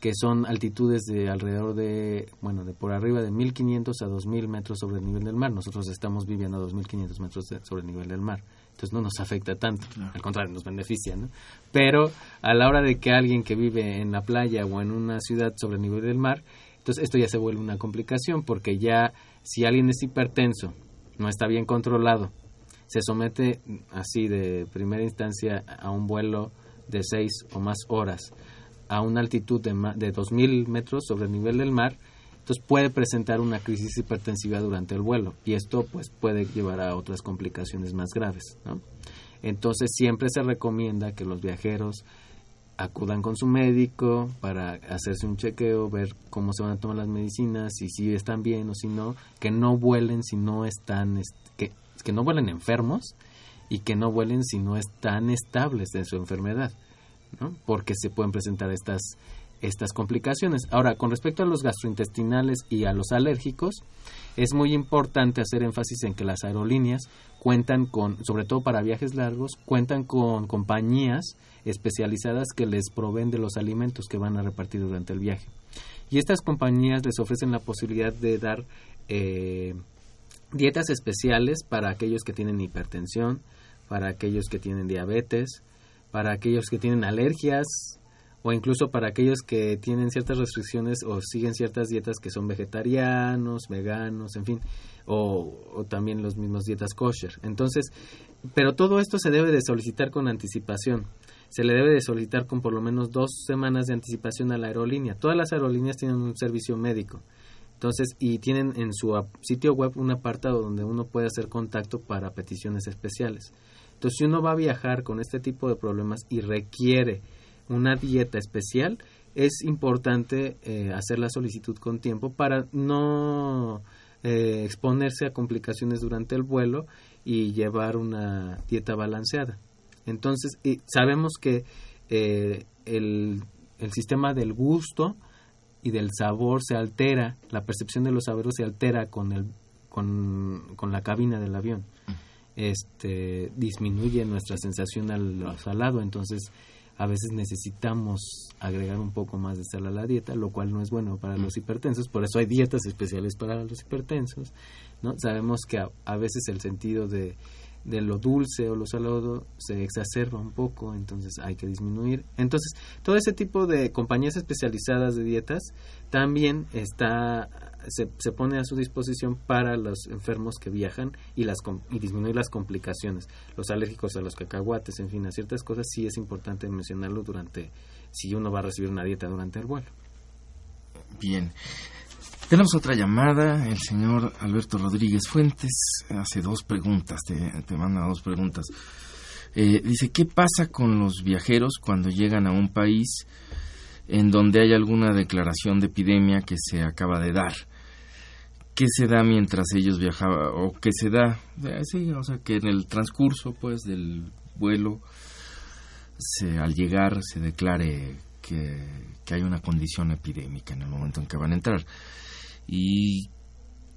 que son altitudes de alrededor de, bueno, de por arriba de 1500 a 2000 metros sobre el nivel del mar. Nosotros estamos viviendo a 2500 metros sobre el nivel del mar. Entonces no nos afecta tanto, al contrario, nos beneficia, ¿no? Pero a la hora de que alguien que vive en la playa o en una ciudad sobre el nivel del mar, entonces esto ya se vuelve una complicación porque ya si alguien es hipertenso, no está bien controlado, se somete así de primera instancia a un vuelo de seis o más horas a una altitud de, de 2.000 metros sobre el nivel del mar, entonces puede presentar una crisis hipertensiva durante el vuelo y esto pues puede llevar a otras complicaciones más graves. Entonces siempre se recomienda que los viajeros acudan con su médico para hacerse un chequeo, ver cómo se van a tomar las medicinas, y si están bien o si no, que no vuelen si no están, que, que no vuelen enfermos y que no vuelen si no están estables de su enfermedad porque se pueden presentar estas, estas complicaciones. Ahora, con respecto a los gastrointestinales y a los alérgicos, es muy importante hacer énfasis en que las aerolíneas cuentan con, sobre todo para viajes largos, cuentan con compañías especializadas que les proveen de los alimentos que van a repartir durante el viaje. Y estas compañías les ofrecen la posibilidad de dar eh, dietas especiales para aquellos que tienen hipertensión, para aquellos que tienen diabetes, para aquellos que tienen alergias o incluso para aquellos que tienen ciertas restricciones o siguen ciertas dietas que son vegetarianos, veganos, en fin, o, también los mismos dietas kosher. Entonces, pero todo esto se debe de solicitar con anticipación. Se le debe de solicitar con por lo menos dos semanas de anticipación a la aerolínea. Todas las aerolíneas tienen un servicio médico. Entonces, y tienen en su sitio web un apartado donde uno puede hacer contacto para peticiones especiales. Entonces, si uno va a viajar con este tipo de problemas y requiere una dieta especial, es importante eh, hacer la solicitud con tiempo para no eh, exponerse a complicaciones durante el vuelo y llevar una dieta balanceada. Entonces, sabemos que eh, el, el, sistema del gusto y del sabor se altera, la percepción de los sabores se altera con, el, con, con la cabina del avión. Este, disminuye nuestra sensación al salado, entonces a veces necesitamos agregar un poco más de sal a la dieta, lo cual no es bueno para los hipertensos, por eso hay dietas especiales para los hipertensos, ¿no? Sabemos que a veces el sentido de de lo dulce o lo salado se exacerba un poco, entonces hay que disminuir. Entonces, todo ese tipo de compañías especializadas de dietas también está se, se pone a su disposición para los enfermos que viajan y las y disminuir las complicaciones, los alérgicos a los cacahuates, en fin, a ciertas cosas sí es importante mencionarlo durante si uno va a recibir una dieta durante el vuelo. Bien. Tenemos otra llamada, el señor Alberto Rodríguez Fuentes hace dos preguntas, te, manda dos preguntas. Eh, dice, ¿qué pasa con los viajeros cuando llegan a un país en donde hay alguna declaración de epidemia que se acaba de dar? ¿Qué se da mientras ellos viajaban? ¿O qué se da? Eh, sí, o sea, que en el transcurso pues del vuelo, se, al llegar, se declare que, que hay una condición epidémica en el momento en que van a entrar y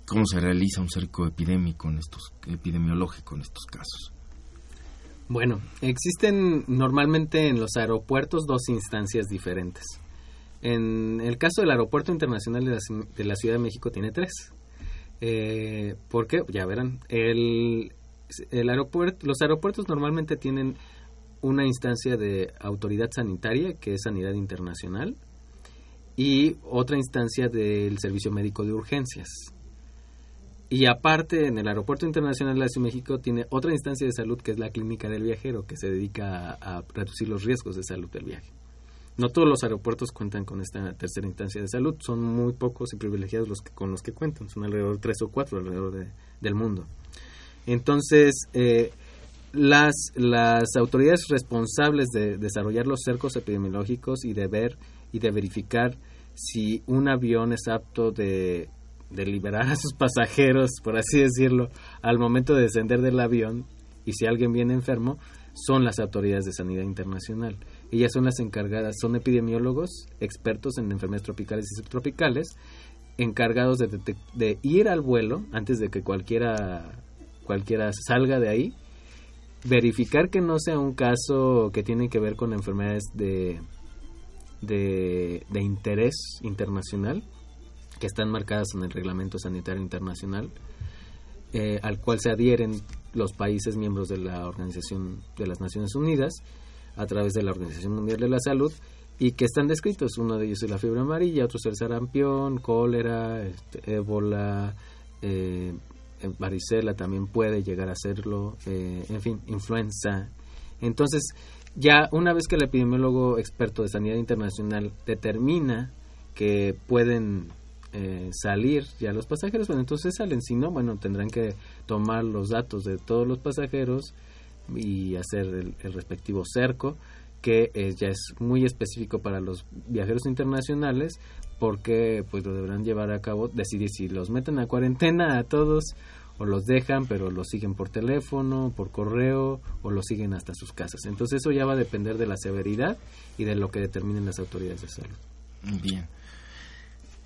cómo se realiza un cerco epidémico en estos epidemiológico en estos casos. Bueno, existen normalmente en los aeropuertos dos instancias diferentes. En el caso del Aeropuerto Internacional de la, Ciudad de México tiene tres. Eh, ¿Por qué? Ya verán. El, el aeropuerto, los aeropuertos normalmente tienen una instancia de autoridad sanitaria, que es sanidad internacional, y otra instancia del servicio médico de urgencias. Y aparte, en el Aeropuerto Internacional de la Ciudad de México tiene otra instancia de salud que es la Clínica del Viajero, que se dedica a, reducir los riesgos de salud del viaje. No todos los aeropuertos cuentan con esta tercera instancia de salud, son muy pocos y privilegiados los que con los que cuentan, son alrededor de tres o cuatro alrededor de- del mundo. Entonces, eh, las, las autoridades responsables de desarrollar los cercos epidemiológicos y de ver y de verificar si un avión es apto de, liberar a sus pasajeros, por así decirlo, al momento de descender del avión y si alguien viene enfermo, son las autoridades de sanidad internacional. Ellas son las encargadas, son epidemiólogos, expertos en enfermedades tropicales y subtropicales, encargados de, de ir al vuelo antes de que cualquiera, cualquiera salga de ahí, verificar que no sea un caso que tiene que ver con enfermedades de, de, de interés internacional, que están marcadas en el Reglamento Sanitario Internacional, eh, al cual se adhieren los países miembros de la Organización de las Naciones Unidas a través de la Organización Mundial de la Salud y que están descritos. Uno de ellos es la fiebre amarilla, otro es el sarampión, cólera, este, ébola, eh, eh, varicela también puede llegar a serlo, eh, en fin, influenza. Entonces, ya una vez que el epidemiólogo experto de sanidad internacional determina que pueden eh, salir ya los pasajeros, bueno, entonces salen, si no, bueno, tendrán que tomar los datos de todos los pasajeros y hacer el, el respectivo cerco, que eh, ya es muy específico para los viajeros internacionales, porque pues lo deberán llevar a cabo, decidir si los meten a cuarentena a todos o los dejan, pero los siguen por teléfono, por correo o los siguen hasta sus casas. Entonces eso ya va a depender de la severidad y de lo que determinen las autoridades de salud. Bien.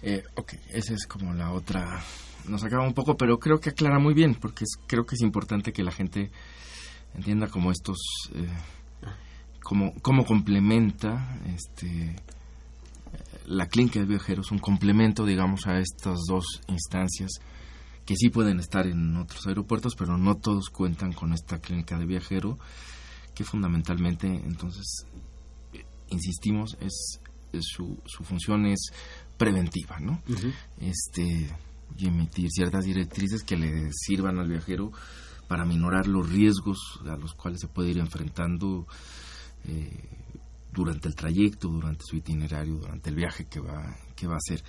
Eh, ok, esa es como la otra. Nos acaba un poco, pero creo que aclara muy bien, porque creo que es importante que la gente entienda cómo estos. Eh, cómo, cómo complementa este la clínica de viajeros, un complemento, digamos, a estas dos instancias que sí pueden estar en otros aeropuertos, pero no todos cuentan con esta clínica de viajero, que fundamentalmente, entonces, eh, insistimos, es, es su, su función es preventiva, ¿no? Este y emitir ciertas directrices que le sirvan al viajero para minorar los riesgos a los cuales se puede ir enfrentando eh, durante el trayecto, durante su itinerario, durante el viaje que va, que va a hacer.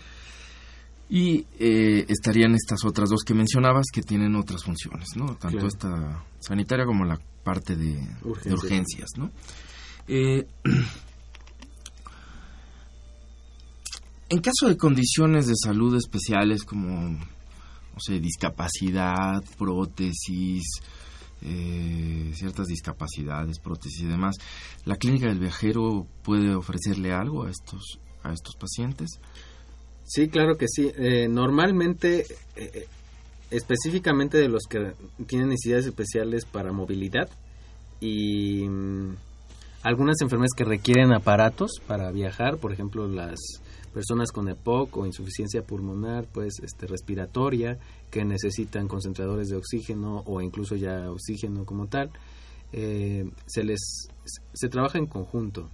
Y eh, estarían estas otras dos que mencionabas que tienen otras funciones, ¿no? Tanto Claro. esta sanitaria como la parte de urgencias, ¿no? Eh, en caso de condiciones de salud especiales como, no sé, discapacidad, prótesis, eh, ciertas discapacidades, prótesis y demás, ¿la clínica del viajero puede ofrecerle algo a estos, a estos pacientes? Sí, claro que sí. Eh, normalmente, eh, específicamente de los que tienen necesidades especiales para movilidad y mm, algunas enfermedades que requieren aparatos para viajar, por ejemplo, las personas con EPOC o insuficiencia pulmonar, pues este respiratoria, que necesitan concentradores de oxígeno o incluso ya oxígeno como tal, eh, se les se trabaja en conjunto.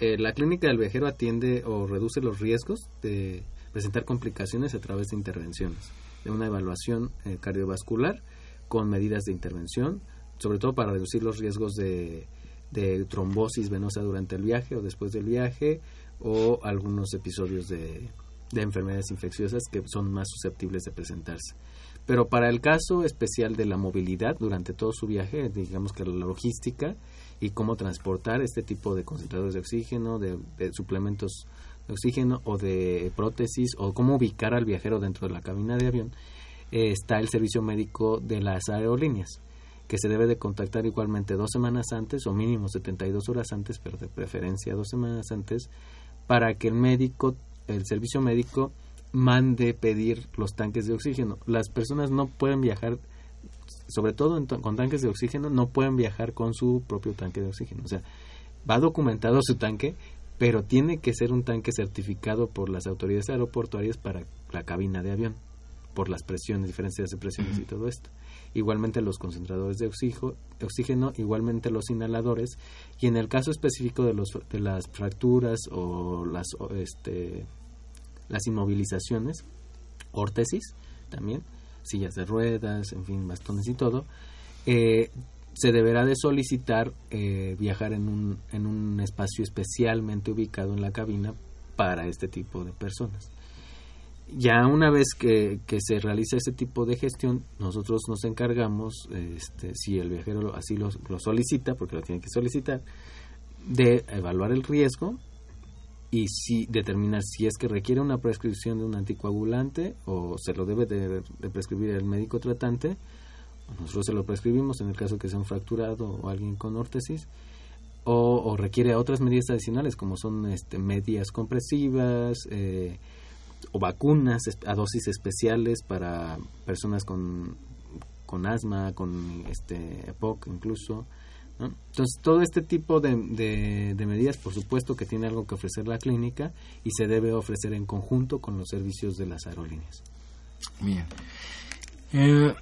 Eh, la clínica del viajero atiende o reduce los riesgos de presentar complicaciones a través de intervenciones, de una evaluación eh, cardiovascular con medidas de intervención, sobre todo para reducir los riesgos de, trombosis venosa durante el viaje o después del viaje o algunos episodios de, de enfermedades infecciosas que son más susceptibles de presentarse. Pero para el caso especial de la movilidad durante todo su viaje, digamos que la logística y cómo transportar este tipo de concentradores de oxígeno, de suplementos de oxígeno o de prótesis o cómo ubicar al viajero dentro de la cabina de avión, eh, está el servicio médico de las aerolíneas que se debe de contactar igualmente dos semanas antes o mínimo 72 horas antes, pero de preferencia dos semanas antes, para que el médico, el servicio médico, mande pedir los tanques de oxígeno. Las personas no pueden viajar, sobre todo en con tanques de oxígeno, no pueden viajar con su propio tanque de oxígeno. O sea, va documentado su tanque, pero tiene que ser un tanque certificado por las autoridades aeroportuarias para la cabina de avión, por las presiones, diferencias de presiones y todo esto. Igualmente los concentradores de oxijo- oxígeno, igualmente los inhaladores, y en el caso específico de, los, de las fracturas o las o, este, las inmovilizaciones, órtesis también, sillas de ruedas, en fin, bastones y todo, eh, se deberá de solicitar eh, viajar en un, en un espacio especialmente ubicado en la cabina para este tipo de personas. Ya una vez que, que se realiza ese tipo de gestión, nosotros nos encargamos, este, si el viajero así lo, lo solicita, porque lo tiene que solicitar, de evaluar el riesgo y si determinar si es que requiere una prescripción de un anticoagulante o se lo debe de, de prescribir el médico tratante nosotros se lo prescribimos en el caso que sea un fracturado o alguien con órtesis, o, o requiere otras medidas adicionales como son este, medias compresivas eh, o vacunas a dosis especiales para personas con, con asma, con este EPOC incluso. Entonces, todo este tipo de, de, de medidas, por supuesto que tiene algo que ofrecer la clínica y se debe ofrecer en conjunto con los servicios de las aerolíneas. Bien. Eh,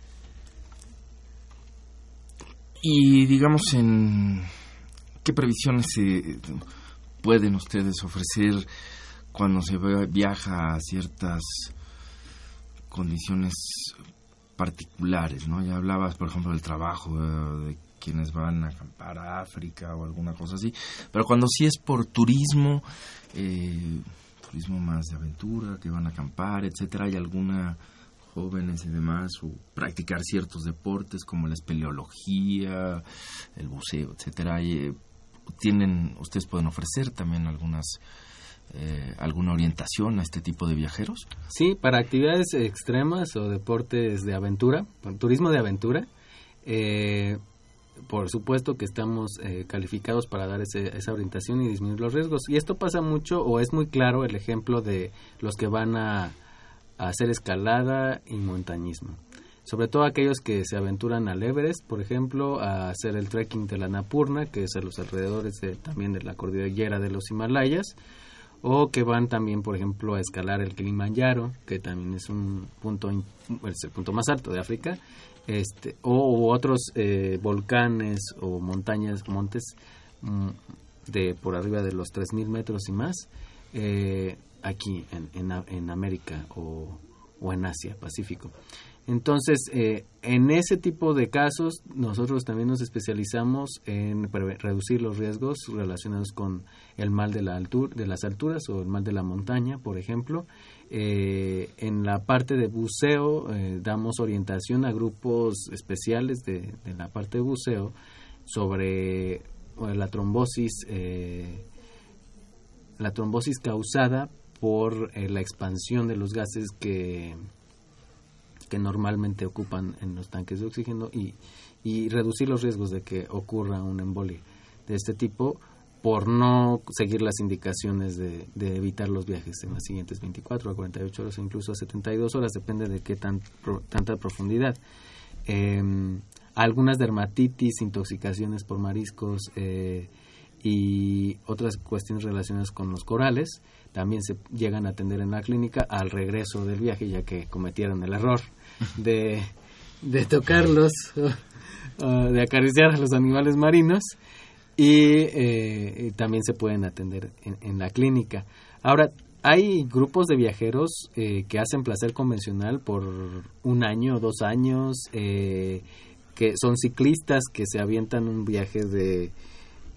y digamos, en ¿qué previsiones se pueden ustedes ofrecer cuando se viaja a ciertas condiciones particulares, ¿no? Ya hablabas, por ejemplo, del trabajo, eh, de quienes van a acampar a África o alguna cosa así, pero cuando sí es por turismo, eh, turismo más de aventura, que van a acampar, etcétera, ¿hay alguna jóvenes y demás, o practicar ciertos deportes como la espeleología, el buceo, etcétera? eh, ¿Tienen, ustedes pueden ofrecer también algunas, eh, alguna orientación a este tipo de viajeros? Sí, para actividades extremas o deportes de aventura, turismo de aventura, eh, por supuesto que estamos eh, calificados para dar ese- esa orientación y disminuir los riesgos. Y esto pasa mucho, o es muy claro el ejemplo de los que van a, a hacer escalada y montañismo. Sobre todo aquellos que se aventuran al Everest, por ejemplo, a hacer el trekking de la Napurna, que es a los alrededores de- también de la cordillera de los Himalayas, o que van también, por ejemplo, a escalar el Kilimanjaro, que también es un punto, el punto más alto de África, este, o otros eh, volcanes o montañas, montes mm, de por arriba de los 3.000 metros y más, eh, aquí en, en, en América o, o en Asia, Pacífico. Entonces, eh, en ese tipo de casos, nosotros también nos especializamos en reducir los riesgos relacionados con el mal de, la altura, de las alturas o el mal de la montaña, por ejemplo. Eh, en la parte de buceo, eh, damos orientación a grupos especiales de, de la parte de buceo sobre la trombosis, la trombosis causada por eh, la expansión de los gases que que normalmente ocupan en los tanques de oxígeno y, y reducir los riesgos de que ocurra un embolia de este tipo por no seguir las indicaciones de, de evitar los viajes en las siguientes 24 a 48 horas incluso a 72 horas, depende de qué tan, pro- tanta profundidad. Em, algunas dermatitis, intoxicaciones por mariscos eh, y otras cuestiones relacionadas con los corales también se llegan a atender en la clínica al regreso del viaje ya que cometieron el error de, de tocarlos, de acariciar a los animales marinos y, eh, también se pueden atender en, en la clínica. Ahora, hay grupos de viajeros eh, que hacen placer convencional por un año o dos años, eh, que son ciclistas que se avientan un viaje de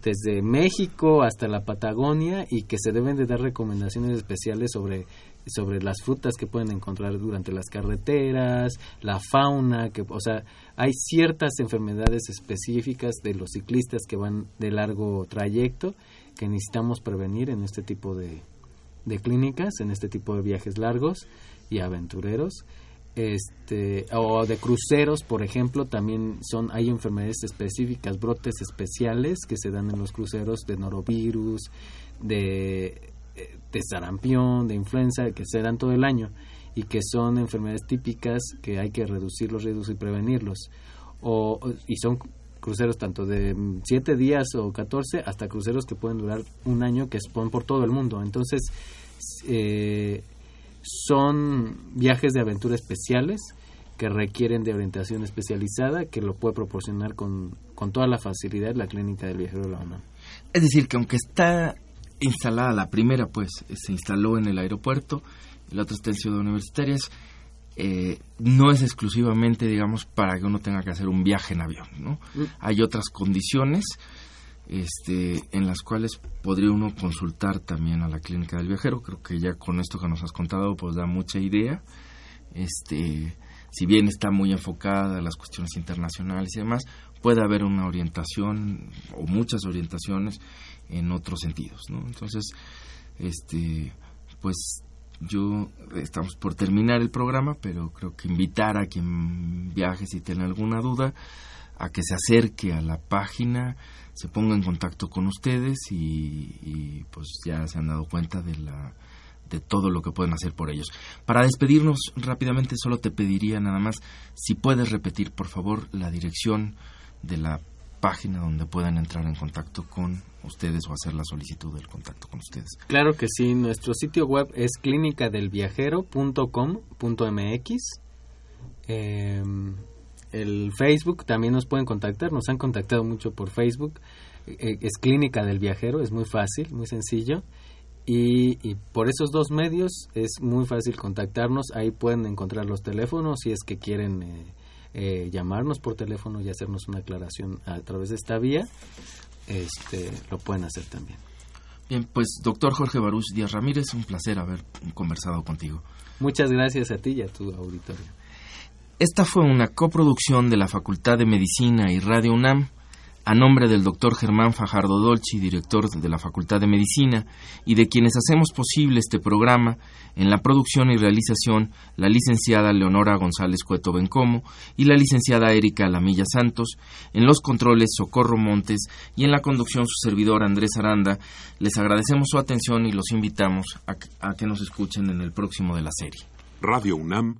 desde México hasta la Patagonia y que se deben de dar recomendaciones especiales sobre sobre las frutas que pueden encontrar durante las carreteras, la fauna, que o sea, hay ciertas enfermedades específicas de los ciclistas que van de largo trayecto que necesitamos prevenir en este tipo de, de clínicas, en este tipo de viajes largos y aventureros. Este, o de cruceros, por ejemplo, también son hay enfermedades específicas, brotes especiales que se dan en los cruceros de norovirus, de de sarampión, de influenza, que se dan todo el año y que son enfermedades típicas que hay que reducir los riesgos y prevenirlos. O, y son cruceros tanto de 7 días o 14 hasta cruceros que pueden durar un año que son por todo el mundo. Entonces, eh, son viajes de aventura especiales que requieren de orientación especializada que lo puede proporcionar con, con toda la facilidad la clínica del viajero de la UNAM. Es decir, que aunque está instalada la primera, pues se instaló en el aeropuerto, y la otra está en Ciudad Universitaria. Es, eh, no es exclusivamente, digamos, para que uno tenga que hacer un viaje en avión, ¿no? Mm. Hay otras condiciones este, en las cuales podría uno consultar también a la clínica del viajero. Creo que ya con esto que nos has contado, pues da mucha idea. Este, si bien está muy enfocada a las cuestiones internacionales y demás, puede haber una orientación o muchas orientaciones en otros sentidos, ¿no? Entonces, este, pues yo estamos por terminar el programa, pero creo que invitar a quien viaje si tiene alguna duda a que se acerque a la página, se ponga en contacto con ustedes y, pues ya se han dado cuenta de la de todo lo que pueden hacer por ellos. Para despedirnos rápidamente solo te pediría nada más si puedes repetir por favor la dirección de la página donde puedan entrar en contacto con ustedes o hacer la solicitud del contacto con ustedes. Claro que sí, nuestro sitio web es clinicadelviajero.com.mx. Eh, el Facebook también nos pueden contactar, nos han contactado mucho por Facebook. Eh, es Clínica del Viajero, es muy fácil, muy sencillo. Y, y, por esos dos medios es muy fácil contactarnos. Ahí pueden encontrar los teléfonos si es que quieren eh, eh, llamarnos por teléfono y hacernos una aclaración a través de esta vía. Este, lo pueden hacer también. Bien, pues doctor Jorge Baruch Díaz Ramírez, un placer haber conversado contigo. Muchas gracias a ti y a tu auditorio. Esta fue una coproducción de la Facultad de Medicina y Radio UNAM, a nombre del doctor Germán Fajardo Dolci, director de la Facultad de Medicina, y de quienes hacemos posible este programa, en la producción y realización la licenciada Leonora González Cueto Bencomo y la licenciada Erika Lamilla Santos, en los controles Socorro Montes y en la conducción su servidor Andrés Aranda. Les agradecemos su atención y los invitamos a, a que nos escuchen en el próximo de la serie. Radio UNAM